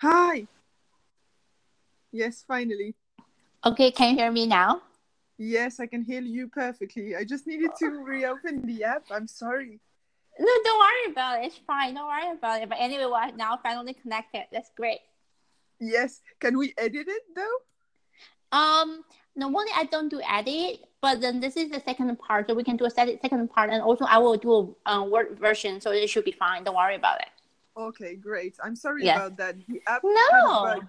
Hi. Yes, finally. Okay, can you hear me now? Yes, I can hear you perfectly. I just needed to reopen the app. I'm sorry. No, don't worry about it. It's fine. Don't worry about it. But anyway, we're now finally connected. That's great. Yes. Can we edit it though? Um, normally I don't do edit, but then this is the second part, so we can do a second part, and also I will do a um, word version, so it should be fine. Don't worry about it. Okay, great. I'm sorry Yes. about that. The app No. had a bug,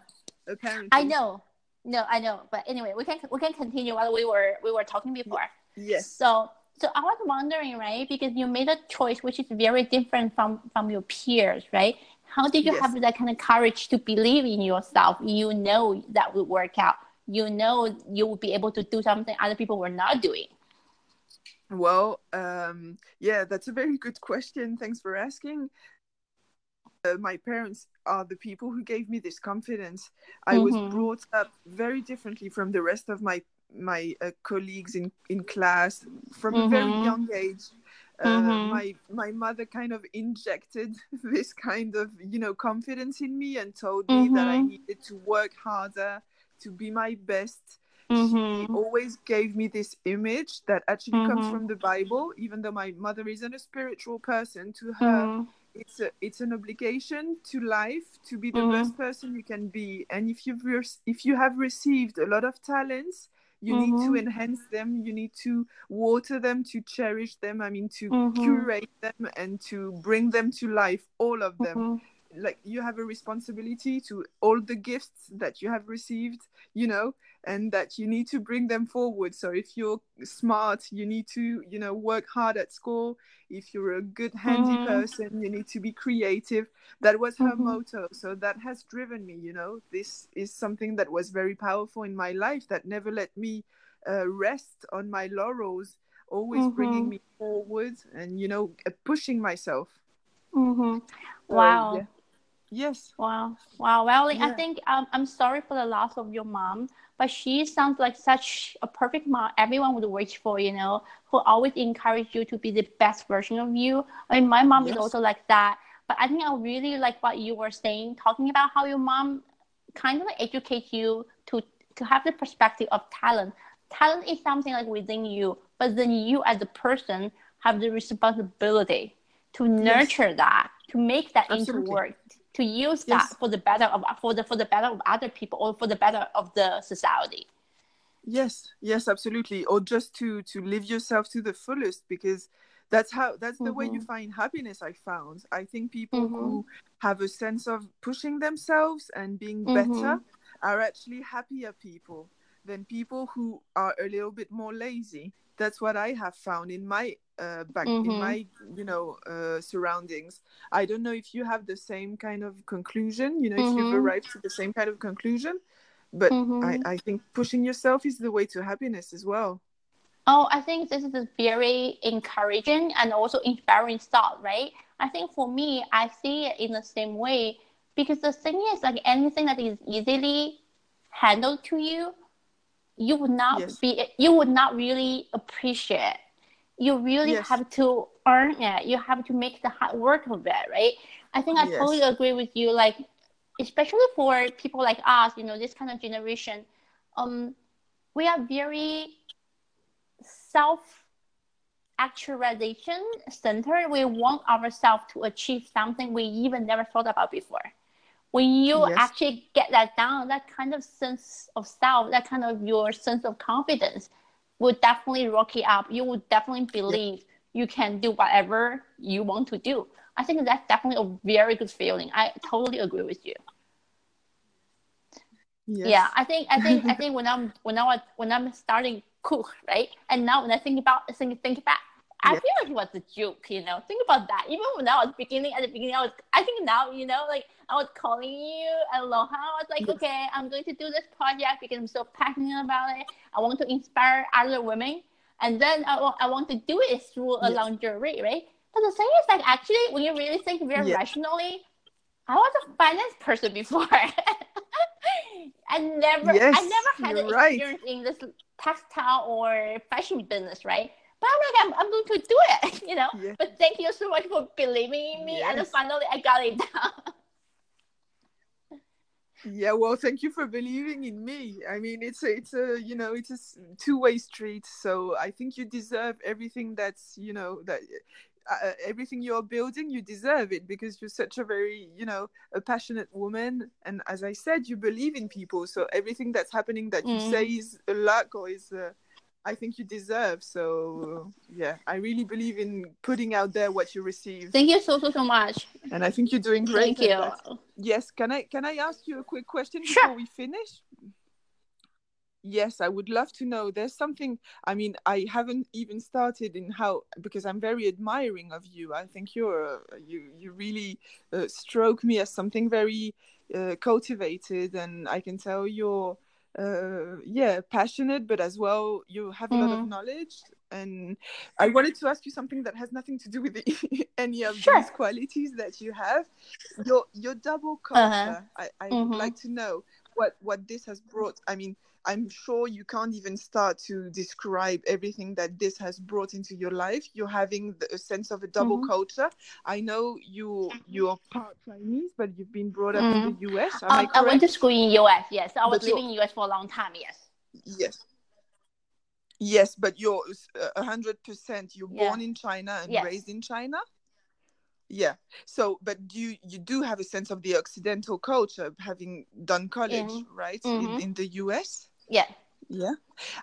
apparently. I know. No, I know. But anyway, we can we can continue what we were we were talking before. Yes. So so I was wondering, right? Because you made a choice which is very different from from your peers, right? How did you Yes. have that kind of courage to believe in yourself? You know that would work out. You know you would be able to do something other people were not doing. Well, um, yeah, that's a very good question. Thanks for asking. Uh, my parents are the people who gave me this confidence. I Mhm. was brought up very differently from the rest of my my uh, colleagues in in class from a very Mhm. young age. Uh, Mhm. My my mother kind of injected this kind of you know confidence in me and told me that I Mhm. needed to work harder, to be my best, she Mhm. always gave me this image that actually comes from the Bible. Even though my mother isn't a spiritual person, to her. It's a, it's an obligation to life to be the Mhm. best person you can be. And if you've re- if you have received a lot of talents, you need to Mhm. enhance them. You need to water them, to cherish them. I mean, to Mhm. curate them and to bring them to life. All of them Mhm. Like you have a responsibility to all the gifts that you have received you know and that you need to bring them forward so if you're smart you need to you know work hard at school if you're a good handy Mhm. person you need to be creative that was her Mhm. motto so that has driven me you know this is something that was very powerful in my life that never let me uh, rest on my laurels always bringing Mhm. me forward and you know pushing myself Mhm. So, Wow. Yes. Wow, wow. Well, I Yeah. think um, I'm sorry for the loss of your mom, but she sounds like such a perfect mom. Everyone would wish for, you know, who always encourage you to be the best version of you. I mean, my mom is also like that. But I think I really like what you were saying, talking about how your mom kind of educates you to to have the perspective of talent. Talent is something like within you, but then you as a person have the responsibility to nurture that, to make that Absolutely. into work, to use Yes. that for the better of for the for the better of other people or for the better of the society. Yes. Yes. Absolutely. Or just to to live yourself to the fullest, because that's how that's the way you Mhm. find happiness. I found. I think people Mhm. who have a sense of pushing themselves and being better Mhm. are actually happier people than people who are a little bit more lazy. That's what I have found in my uh, back in Mhm. my you know uh, surroundings. I don't know if you have the same kind of conclusion. You know, if you've Mhm. arrived to the same kind of conclusion. But Mhm. I, I think pushing yourself is the way to happiness as well. Oh, I think this is a very encouraging and also inspiring thought, right? I think for me, I see it in the same way because the thing is, like anything that is easily handled to you, you would not Yes. be, you would not really appreciate. You really Yes. have to earn it. You have to make the hard work of it, right? I think I Yes. totally agree with you. Like, especially for people like us, you know, this kind of generation, um, we are very self actualization centered. We want ourselves to achieve something we even never thought about before. When you Yes. actually get that down, that kind of sense of self, that kind of your sense of confidence will definitely rock it up. You will definitely believe you can do whatever you want to do. I think that's definitely a very good feeling. I totally agree with you. Yes. Yeah, I think I think I think when I'm when I was when I'm starting cook, right? And now when I think about think think back, I Yeah. feel like it was a joke, you know. Think about that. Even when I was beginning at the beginning, I was I think now, you know, like I was calling you aloha. I was like, Yes. okay, I'm going to do this project because I'm so passionate about it. I want to inspire other women. And then I, I want to do it through a Yes. lingerie, right? But the thing is like actually when you really think very Yeah. rationally, I was a finance person before. I never, Yes, I never had an right. experience in this textile or fashion business, right? But I'm like, I'm, I'm going to do it, you know. Yeah. But thank you so much for believing in me, and finally I got it down. yeah well thank you for believing in me i mean it's a it's a you know it's a two-way street so i think you deserve everything that's you know that uh, uh, everything you're building you deserve it because you're such a very you know a passionate woman and as i said you believe in people so everything that's happening that you say Mm. is a luck or is uh, i think you deserve so yeah i really believe in putting out there what you receive Thank you so so so much. and i think you're doing great Thank you. that. yes can i can i ask you a quick question Sure. before we finish yes i would love to know there's something i mean i haven't even started in how because i'm very admiring of you i think you're uh, you you really uh, stroke me as something very uh, cultivated and i can tell you're uh yeah passionate but as well you have a lot of Mhm. knowledge and i wanted to ask you something that has nothing to do with the, any of Sure. these qualities that you have your your double culture Uh-huh. i, I Mhm. would like to know what what this has brought i mean i'm sure you can't even start to describe everything that this has brought into your life you're having the, a sense of a double Mhm. culture i know you you're part chinese but you've been brought up in the us am Um, i I went to school in US. Yes, I was But living in US for a long time. Yes. yes yes but you're uh, hundred percent you're Yeah. born in china and Yes. raised in china yeah so but you you do have a sense of the occidental culture having done college Mhm. right Mhm. in, in the us Yeah. Yeah.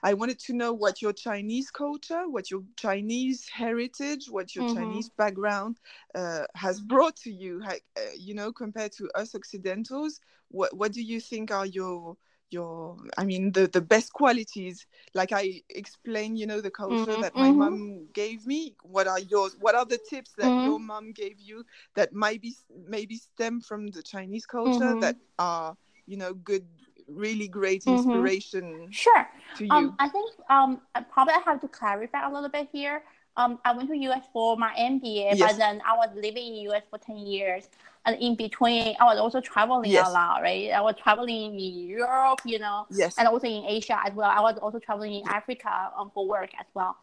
I wanted to know what your Chinese culture, what your Chinese heritage, what your Mhm. Chinese background uh, has brought to you, uh, you know, compared to us Occidentals. What what do you think are your your I mean the the best qualities like I explained you know the culture Mhm, that my mhm. mom gave me what are yours what are the tips that Mhm. your mom gave you that might be maybe stem from the Chinese culture Mhm. that are you know good really great Mhm. inspiration Sure. to you Um, I think um, I probably have to clarify a little bit here. Um, I went to US for my MBA, Yes. but then I was living in US for ten years, and in between, I was also traveling Yes. a lot, right? I was traveling in Europe, you know, yes and also in Asia as well. I was also traveling in Africa um, for work as well.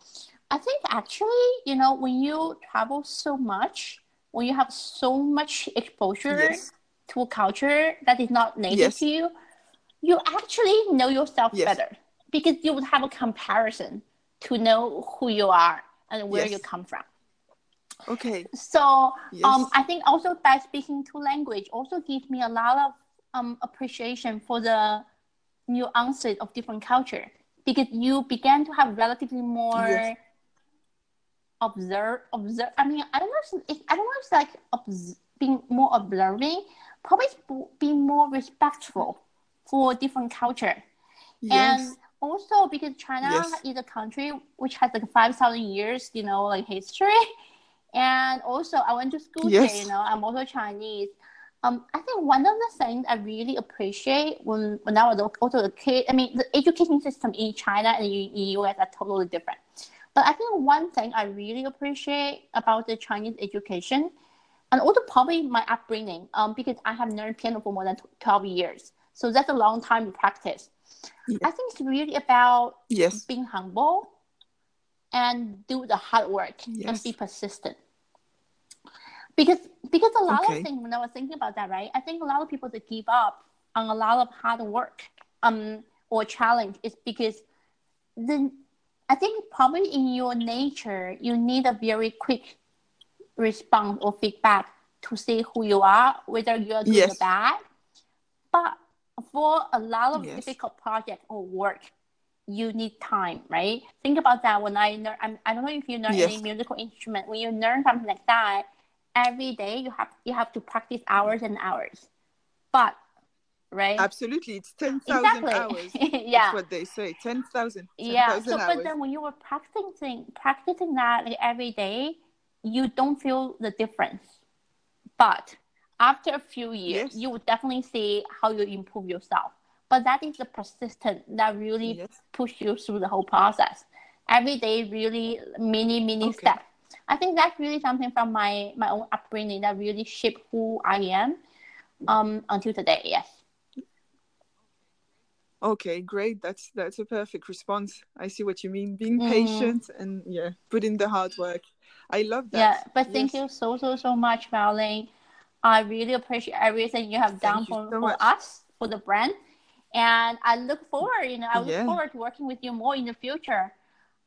I think actually, you know, when you travel so much, when you have so much exposure yes to a culture that is not native to you, you actually know yourself better because you would have a comparison to know who you are and where Yes. you come from. okay So yes um, I think also by speaking two language also gives me a lot of um, appreciation for the nuances of different culture because you began to have relatively more Yes. observe observe. I mean, I don't know. If, I don't know. If like obs- being more observing. Probably being more respectful for different culture. yes And also because China Yes. is a country which has like five thousand years, you know, like history. And also I went to school Yes. here, you know, I'm also Chinese. Um, I think one of the things I really appreciate when, when I was also a kid, I mean, the education system in China and in in US are totally different. But I think one thing I really appreciate about the Chinese education, and also probably my upbringing, um, because I have learned piano for more than 12 years. So that's a long time to practice. Yeah. I think it's really about yes being humble and do the hard work and be persistent. Because because a lot Okay. of things when I was thinking about that, right? I think a lot of people that give up on a lot of hard work um or challenge is because then I think probably in your nature you need a very quick response or feedback to see who you are, whether you are good or bad. But for a lot of Yes. difficult project or work, you need time, right? Think about that. When I learn, I'm, I don't know if you learn any musical instrument. When you learn something like that, every day you have you have to practice hours and hours. But right, absolutely it's 10,000 exactly, hours yeah, that's what they say 10,000 yeah. 10,000 So, hours but then when you were practicing practicing that like, every day, you don't feel the difference. But after a few years, Yes. you will definitely see how you improve yourself. But that is the persistence that really yes push you through the whole process. Every day, really mini mini Okay. step. I think that's really something from my my own upbringing that really shaped who I am um until today. Yes. okay great that's that's a perfect response i see what you mean being Mhm. patient and yeah put in the hard work i love that Yeah, but thank you so so so much, Marlene. I really appreciate everything you have done for, so for us, for the brand. And I look forward, you know, I look Yeah. forward to working with you more in the future.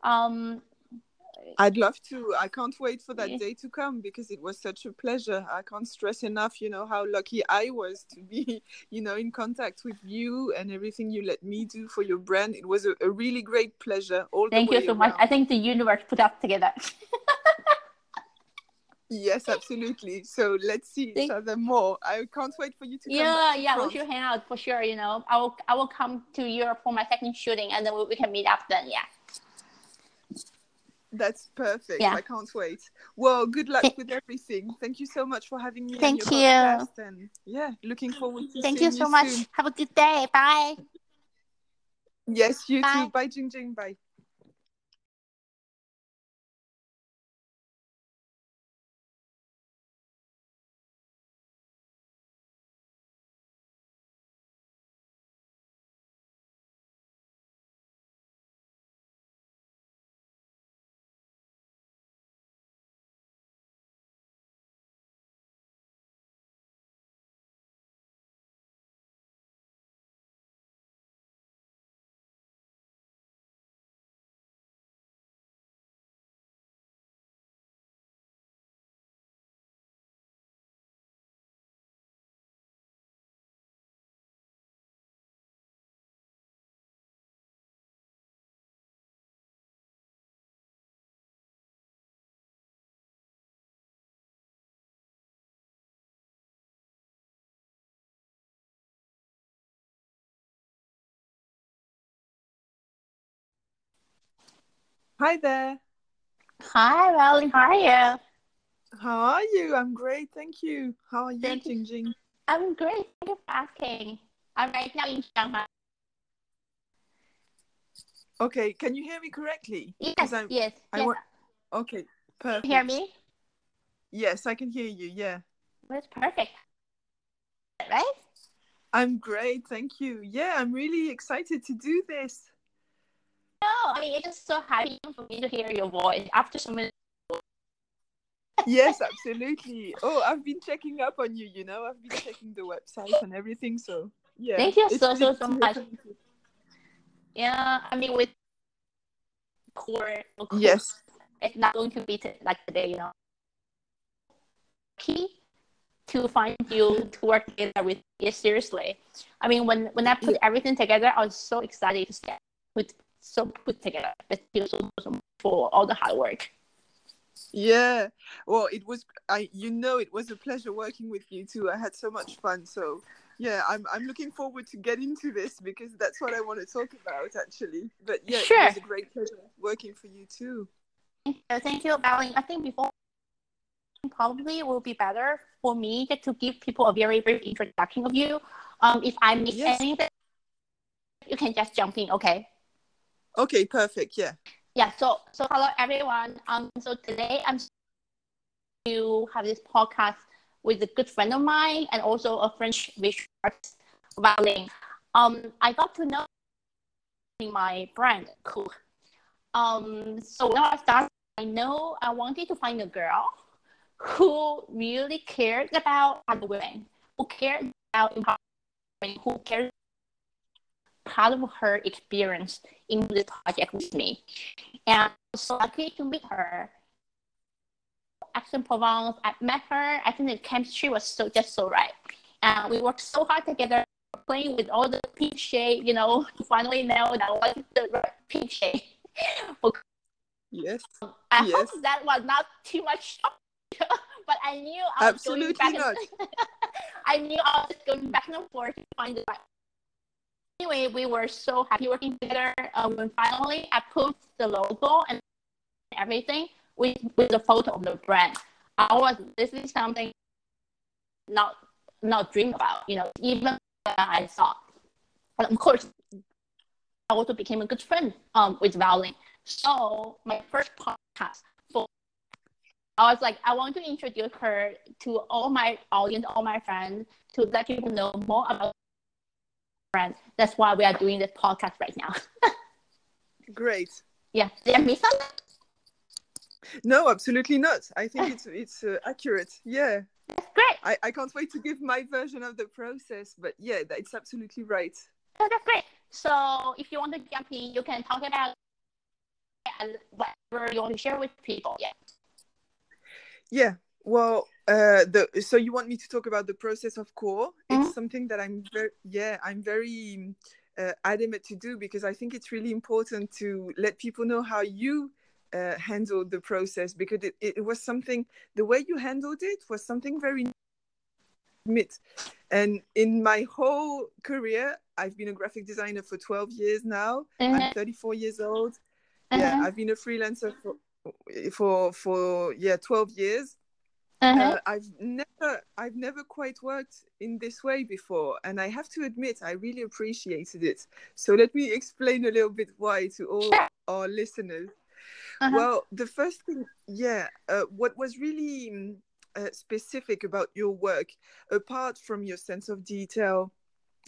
Um, I'd love to. I can't wait for that Yeah. day to come because it was such a pleasure. I can't stress enough, you know, how lucky I was to be, you know, in contact with you and everything you let me do for your brand. It was a, a really great pleasure. All thank you so much. I think the universe put us together. Yes, absolutely. So let's see each other more. I can't wait for you to come. yeah, yeah, we should hang out for sure. You know, I will, I will come to Europe for my second shooting, and then we, we can meet up then. Yeah. That's perfect. Yeah. I can't wait. Well, good luck with everything. Thank you so much for having me. Thank you. And yeah, looking forward to Thank seeing you so much. soon. Have a good day. Bye. Yes, you Bye. too. Bye, Jing Jing. Bye. Hi there. Hi, Rowling. How are you? How are you? I'm great. Thank you. How are you, Thank. Jing? I'm great. Thank you for asking. I'm right now in Shanghai. Okay, can you hear me correctly? Yes, I'm- yes, I yes. want- Okay, perfect. You hear me? Yes, I can hear you. Yeah. That's perfect. Right? I'm great. Thank you. Yeah, I'm really excited to do this. No, I mean, it's just so happy for me to hear your voice after so many. Yes, absolutely. Oh, I've been checking up on you, you know, I've been checking the website and everything. So, yeah. Thank you so, so, so much. Yeah, I mean, with core, core Yes. it's not going to be t- like today, you know. Key to find you to work together with you seriously. I mean, when when I put everything together, I was so excited to it put so put together. Thank you so, much for all the hard work. Yeah. Well, it was I you know it was a pleasure working with you too. I had so much fun. So, yeah, I'm I'm looking forward to get into this because that's what I want to talk about actually. But yeah, Sure. it was a great pleasure working for you too. Thank you, thank you. I think before probably it will be better for me just to give people a very brief introduction of you. Um, if I miss Yes. anything, you can just jump in. Okay. Okay, perfect. Yeah. Yeah, so so hello everyone. Um, so today I'm to have this podcast with a good friend of mine and also a French visual artist, Valing. Um, I got to know my brand, Cool. Um, so when I started, I know I wanted to find a girl who really cared about other women, who cared about empowerment, who cared part of her experience in this project with me. And so I was lucky to meet her. Aix-en-Provence, I met her. I think the chemistry was so just so right. And we worked so hard together, playing with all the pink shade, you know, to finally nail down what is the right pink shade. Yes. I Yes. hope that was not too much, but I knew I was Absolutely going back. not. And, I knew I was going back and forth to find the right. Anyway, we were so happy working together. Um, when finally I put the logo and everything with with the photo of the brand, I was this is something not not dream about. You know, even when I thought. And of course, I also became a good friend um, with Valen. So my first podcast for I was like, I want to introduce her to all my audience, all my friends, to let people know more about friends. That's why we are doing this podcast right now. Great. yeah, did I miss something? No, absolutely not. I think it's it's uh, accurate. Yeah. That's great. I, I can't wait to give my version of the process. But yeah, it's absolutely right. Oh, that's great. So if you want to jump in, you can talk about whatever you want to share with people. Yeah. Yeah. Well, uh, the so you want me to talk about the process of core? Mhm. It's something that I'm very yeah I'm very uh, adamant to do because I think it's really important to let people know how you uh, handled the process because it, it was something the way you handled it was something very admit. And in my whole career, I've been a graphic designer for 12 years now. Mhm. I'm 34 years old. Yeah, Uh-huh. I've been a freelancer for for for yeah 12 years Uh-huh. uh, I've never I've never quite worked in this way before, and I have to admit I really appreciated it. So let me explain a little bit why to all Sure. our listeners. Uh-huh. Well, the first thing, yeah, uh, what was really mm, uh, specific about your work, apart from your sense of detail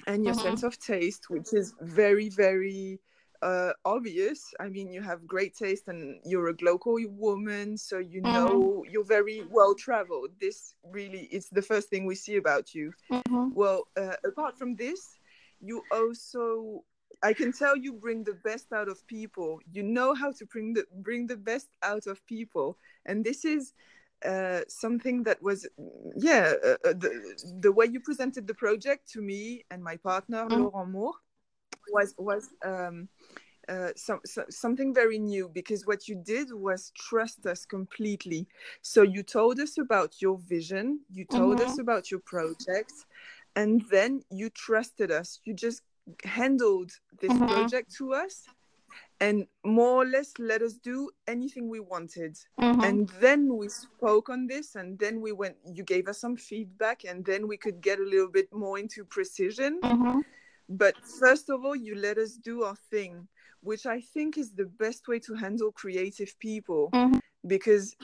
and your Mhm. sense of taste, which is very very uh, obvious. I mean, you have great taste, and you're a local woman, so you Mhm. know you're very well traveled. This really is the first thing we see about you. Mhm. Well, uh, apart from this, you also I can tell you bring the best out of people. You know how to bring the bring the best out of people, and this is uh, something that was yeah uh, uh, the the way you presented the project to me and my partner Mhm. Laurent Moore was was um, uh, some, so, something very new because what you did was trust us completely. So you told us about your vision, you told us about your project, and then you trusted us. You just handled this Mhm. project to us and more or less let us do anything we wanted Mhm. and then we spoke on this and then we went you gave us some feedback and then we could get a little bit more into precision Mhm. But first of all you let us do our thing which i think is the best way to handle creative people Mhm. because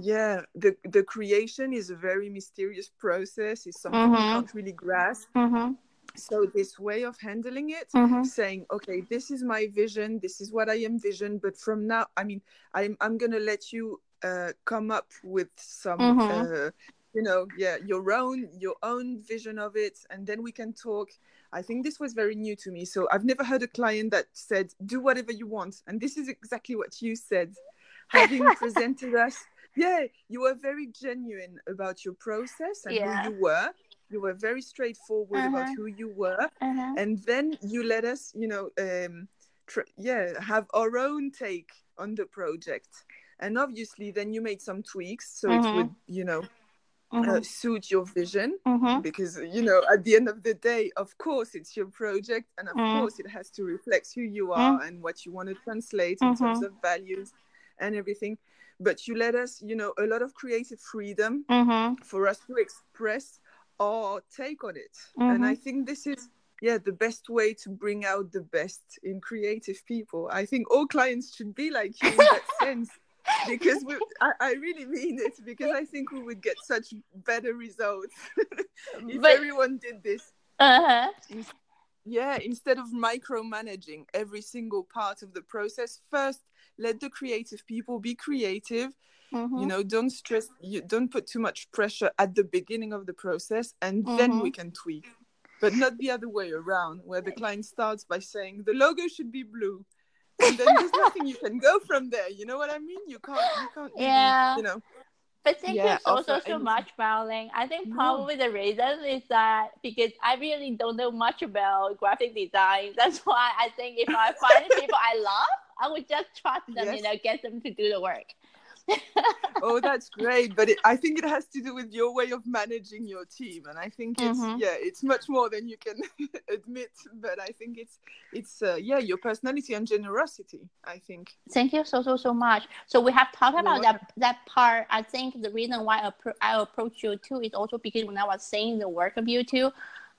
yeah the the creation is a very mysterious process it's something you Mhm. can't really grasp Mhm. so this way of handling it Mhm. saying okay this is my vision this is what i envision but from now i mean i'm, I'm gonna let you uh, come up with some Mhm. uh, you know yeah your own your own vision of it and then we can talk i think this was very new to me so i've never heard a client that said do whatever you want and this is exactly what you said having presented us yeah you were very genuine about your process and Yeah. who you were you were very straightforward about Uh-huh. who you were Uh-huh. and then you let us you know um tr- yeah have our own take on the project and obviously then you made some tweaks so it Mhm. would you know uh, Mhm. suit your vision Mhm. because you know at the end of the day of course it's your project and of Mm. course it has to reflect who you are and what you want to translate in terms Mhm. of values and everything but you let us you know a lot of creative freedom Mhm. for us to express our take on it. And I Mhm. think this is yeah the best way to bring out the best in creative people. I think all clients should be like you in that sense. Because we, I, I really mean it because I think we would get such better results if But- everyone did this. Uh-huh. Yeah, instead of micromanaging every single part of the process, first let the creative people be creative Mhm. you know don't stress you don't put too much pressure at the beginning of the process and then we can tweak but not the other way around where the client starts by saying the logo should be blue and then there's nothing you can go from there you know what i mean you can't you can't really, Yeah. you know But thank Yeah, you so, so, so much, Marlene. I think No. probably the reason is that because I really don't know much about graphic design. That's why I think if I find people I love, I would just trust them, you know, get them to do the work. Oh that's great but it, i think it has to do with your way of managing your team and i think it's Mhm. yeah it's much more than you can admit but i think it's it's uh, yeah your personality and generosity i think Thank you so, so, so much. So we have talked about that, that part. I think the reason why I, appro- I approached you too is also because when I was seeing the work of you two,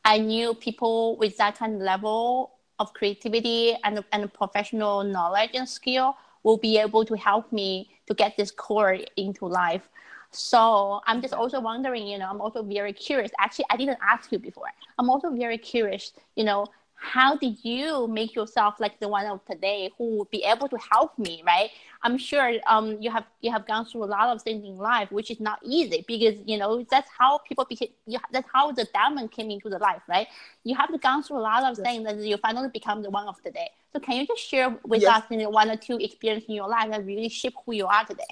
I knew people with that kind of level of creativity and, and professional knowledge and skill will be able to help me to get this core into life. So I'm just also wondering, you know, I'm also very curious. Actually, I didn't ask you before. I'm also very curious, you know, how did you make yourself like the one of today who would be able to help me right i'm sure um you have you have gone through a lot of things in life which is not easy because you know that's how people became you, that's how the diamond came into the life right you have to go through a lot of yes. things and you finally become the one of today so can you just share with yes. us you know, one or two experiences in your life that really shape who you are today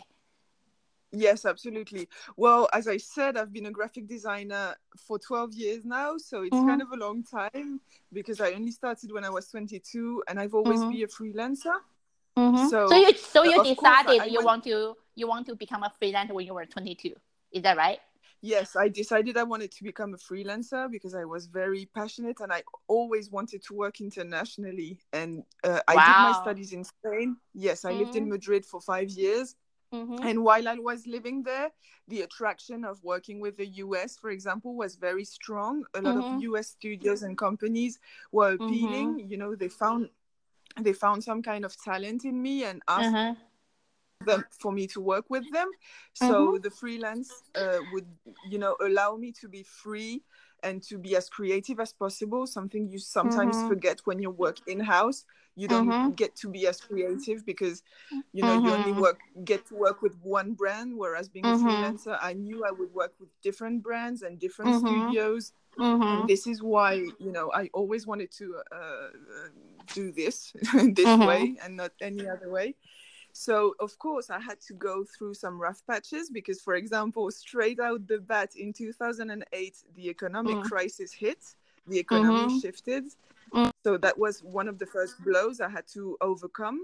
Yes, absolutely. Well, as I said, I've been a graphic designer for 12 years now, so it's mm-hmm. kind of a long time because I only started when I was 22 and I've always mm-hmm. been a freelancer. Mm-hmm. So, so you so you decided I, I you went... want to you want to become a freelancer when you were 22. Is that right? Yes, I decided I wanted to become a freelancer because I was very passionate and I always wanted to work internationally. And uh, I wow. did my studies in Spain. Yes, I lived in mm-hmm. Madrid for five years Mm-hmm. And while I was living there, the attraction of working with the US, for example, was very strong. A lot mm-hmm. of US studios and companies were appealing. Mm-hmm. You know, they found they found some kind of talent in me and asked uh-huh. them for me to work with them. So mm-hmm. the freelance uh, would, you know, allow me to be free and to be as creative as possible. Something you sometimes mm-hmm. forget when you work in house you don't mm-hmm. get to be as creative because you know mm-hmm. you only mm-hmm. work get to work with one brand whereas being mm-hmm. a freelancer i knew i would work with different brands and different mm-hmm. studios and mm-hmm. this is why you know i always wanted to uh, do this this way and not any other way so of course i had to go through some rough patches because for example straight out the bat in 2008 the economic mm. crisis hit the economy shifted Mm. So that was one of the first blows I had to overcome.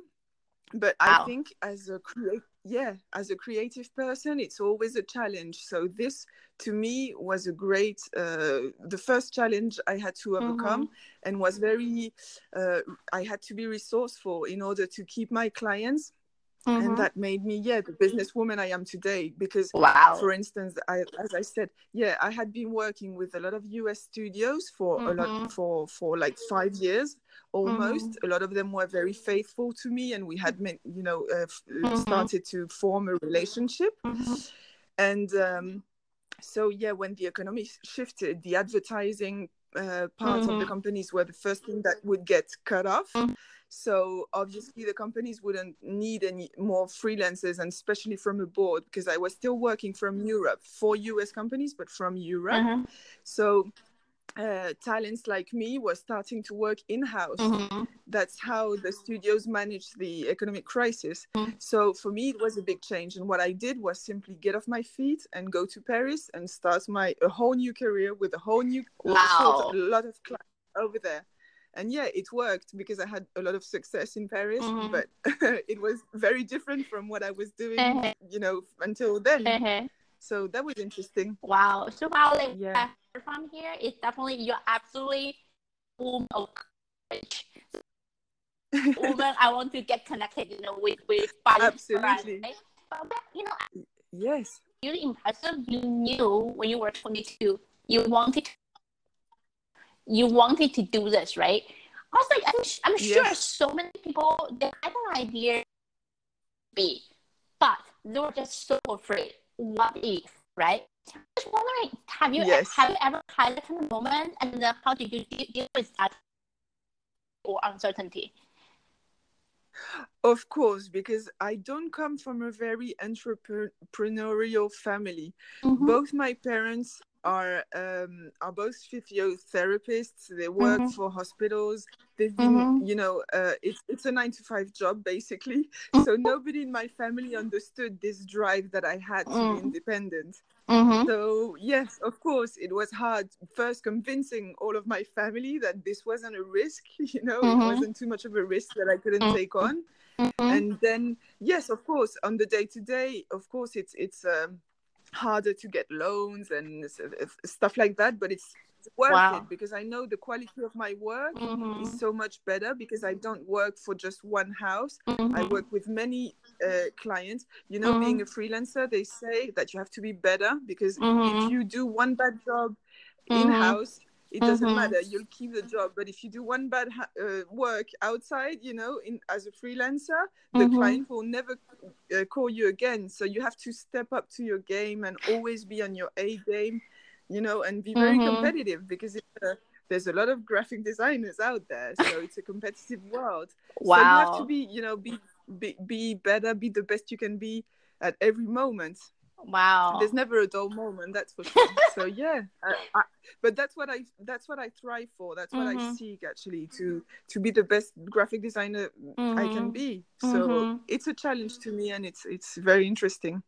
But wow. I think as a create yeah, as a creative person, it's always a challenge. So this to me was a great uh, the first challenge I had to overcome mm-hmm. and was very uh, I had to be resourceful in order to keep my clients Mm-hmm. and that made me yeah the businesswoman i am today because wow for instance i as i said yeah i had been working with a lot of us studios for mm-hmm. a lot mm-hmm. for for like five years almost mm-hmm. a lot of them were very faithful to me and we had you know uh, uh, started to form a relationship and um so yeah when the economy shifted the advertising uh, part of the companies were the first thing that would get cut off so obviously the companies wouldn't need any more freelancers and especially from abroad because I was still working from Europe for US companies, but from Europe. Uh-huh. So uh, talents like me were starting to work in house. Mm-hmm. That's how the studios managed the economic crisis. Mm-hmm. So for me, it was a big change. And what I did was simply get off my feet and go to Paris and start my a whole new career with a whole new wow. a lot of clients over there and yeah it worked because i had a lot of success in paris mm-hmm. but it was very different from what i was doing uh-huh. you know until then uh-huh. So that was interesting wow so wow like yeah. from here it's definitely you're absolutely woman of courage woman i want to get connected you know with with absolutely right? but, you know yes really impressive you knew when you were 22 you wanted to you wanted to do this, right? I was like, I'm, I'm sure yes. so many people they had an idea, be, but they were just so afraid. What if, right? Just wondering, have you yes. have you ever had that kind of moment, and then how did you deal with that or uncertainty? Of course, because I don't come from a very entrepreneurial family. Mm-hmm. Both my parents are um, are both physiotherapists. They work mm-hmm. for hospitals. They've been, mm-hmm. you know, uh, it's it's a nine to five job basically. Mm-hmm. So nobody in my family understood this drive that I had to be mm. independent. Mm-hmm. So yes, of course, it was hard first convincing all of my family that this wasn't a risk. You know, it mm-hmm. wasn't too much of a risk that I couldn't mm-hmm. take on. And then yes, of course, on the day to day, of course, it's it's. Um, harder to get loans and stuff like that but it's worth wow. it because I know the quality of my work mm-hmm. is so much better because I don't work for just one house. Mm-hmm. I work with many uh, clients. You know, mm-hmm. being a freelancer, they say that you have to be better because if mm-hmm. you do one bad job in mm-hmm. house, it doesn't mm-hmm. matter. You'll keep the job. But if you do one bad ha- uh, work outside you know in as a freelancer the mm-hmm. client will never uh, call you again. So you have to step up to your game and always be on your a game you know and be very mm-hmm. competitive because uh, there's a lot of graphic designers out there. So it's a competitive world. Wow so you have to be you know be, be be better be the best you can be at every moment wow. There's never a dull moment that's for sure. So yeah I, I, but that's what i that's what i thrive for. That's what mm-hmm. i seek actually to to be the best graphic designer mm-hmm. i can mm-hmm. be. So mm-hmm. it's a challenge to me and it's it's very interesting.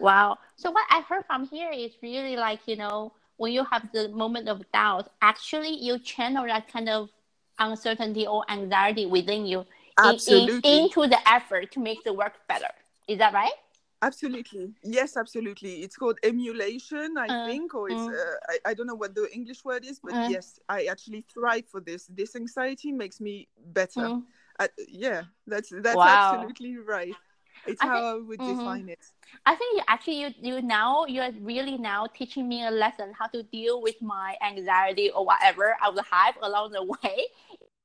Wow. So what i heard from here is really like you know when you have the moment of doubt actually you channel that kind of uncertainty or anxiety within you. In, in, into the effort to make the work better. Is that right Absolutely. Yes, absolutely. It's called emulation, I uh, think, or it's, mm. uh, I, I don't know what the English word is, but uh, yes, I actually thrive for this. This anxiety makes me better. Mm. Uh, yeah, that's that's wow. absolutely right. It's I how think, I would mm-hmm. define it. I think you actually you you now you're really now teaching me a lesson how to deal with my anxiety or whatever I would have along the way.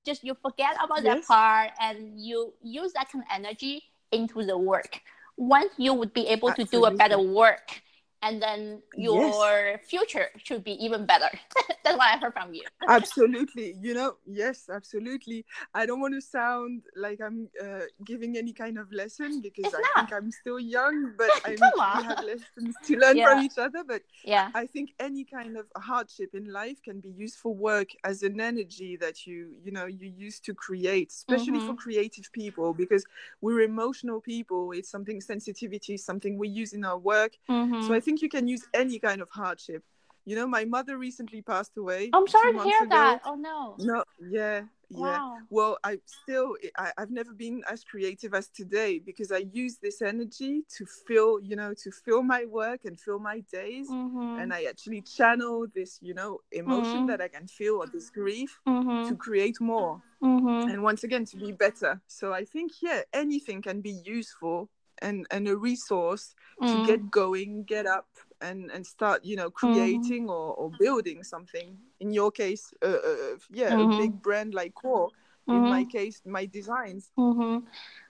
Just you forget about yes. that part and you use that kind of energy into the work once you would be able to do a better work and then your yes. future should be even better. That's what I heard from you. absolutely. You know, yes, absolutely. I don't want to sound like I'm uh, giving any kind of lesson because it's I not. think I'm still young, but I have lessons to learn yeah. from each other. But yeah, I think any kind of hardship in life can be used for work as an energy that you, you know, you use to create, especially mm-hmm. for creative people because we're emotional people. It's something sensitivity, is something we use in our work. Mm-hmm. So I think you can use any kind of hardship. You know, my mother recently passed away. I'm sorry to hear ago. that. Oh no. No, yeah, yeah. Wow. Well, I still, I, I've never been as creative as today because I use this energy to fill, you know, to fill my work and fill my days. Mm-hmm. And I actually channel this, you know, emotion mm-hmm. that I can feel or this grief mm-hmm. to create more. Mm-hmm. And once again, to be better. So I think, yeah, anything can be useful and and a resource mm. to get going get up and and start you know mm-hmm. creating mm. or, or building something in your case uh, uh, yeah mm-hmm. a big brand like core mm-hmm. in my mm-hmm. case my designs mm-hmm.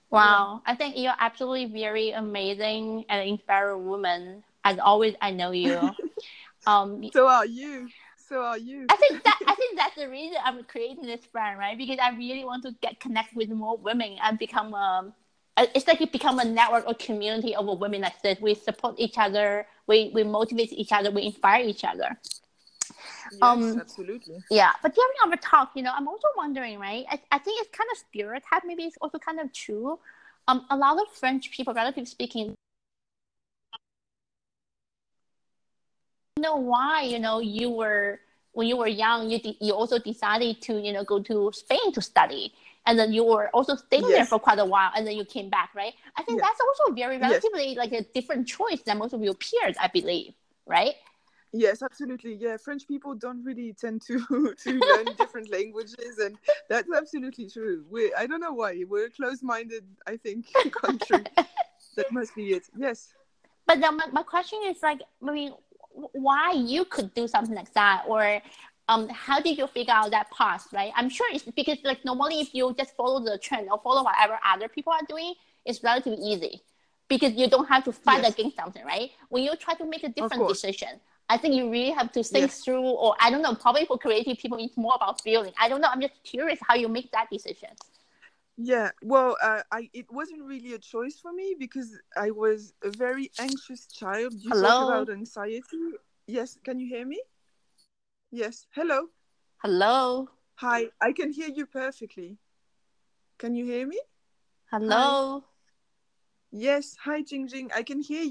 wow yeah. i think you're absolutely very amazing and inspiring woman as always i know you um so are you so are you i think that i think that's the reason i'm creating this brand right because i really want to get connected with more women and become um it's like it become a network or community of women like this. We support each other, we, we motivate each other, we inspire each other. Yes, um, absolutely. Yeah, but during our talk, you know, I'm also wondering, right? I, I think it's kind of stereotype. Maybe it's also kind of true. Um, a lot of French people, relatively speaking, know why you know you were when you were young you de- you also decided to you know go to Spain to study and then you were also staying yes. there for quite a while and then you came back right? I think yes. that's also very relatively yes. like a different choice than most of your peers i believe right? Yes absolutely. Yeah french people don't really tend to to learn different languages and that's absolutely true. We i don't know why. We're a close-minded i think country. That must be it. Yes. But then my, my question is like i mean why you could do something like that or um, how did you figure out that path, right? I'm sure it's because like normally if you just follow the trend or follow whatever other people are doing, it's relatively easy because you don't have to fight yes. against something, right? When you try to make a different decision, I think you really have to think yes. through, or I don't know, probably for creative people, it's more about feeling. I don't know. I'm just curious how you make that decision. Yeah, well, uh, I it wasn't really a choice for me because I was a very anxious child. You Hello? talk about anxiety. Yes, can you hear me? Yes. Hello. Hello. Hi. I can hear you perfectly. Can you hear me? Hello. Hi. Yes. Hi, Jing Jing. I can hear you.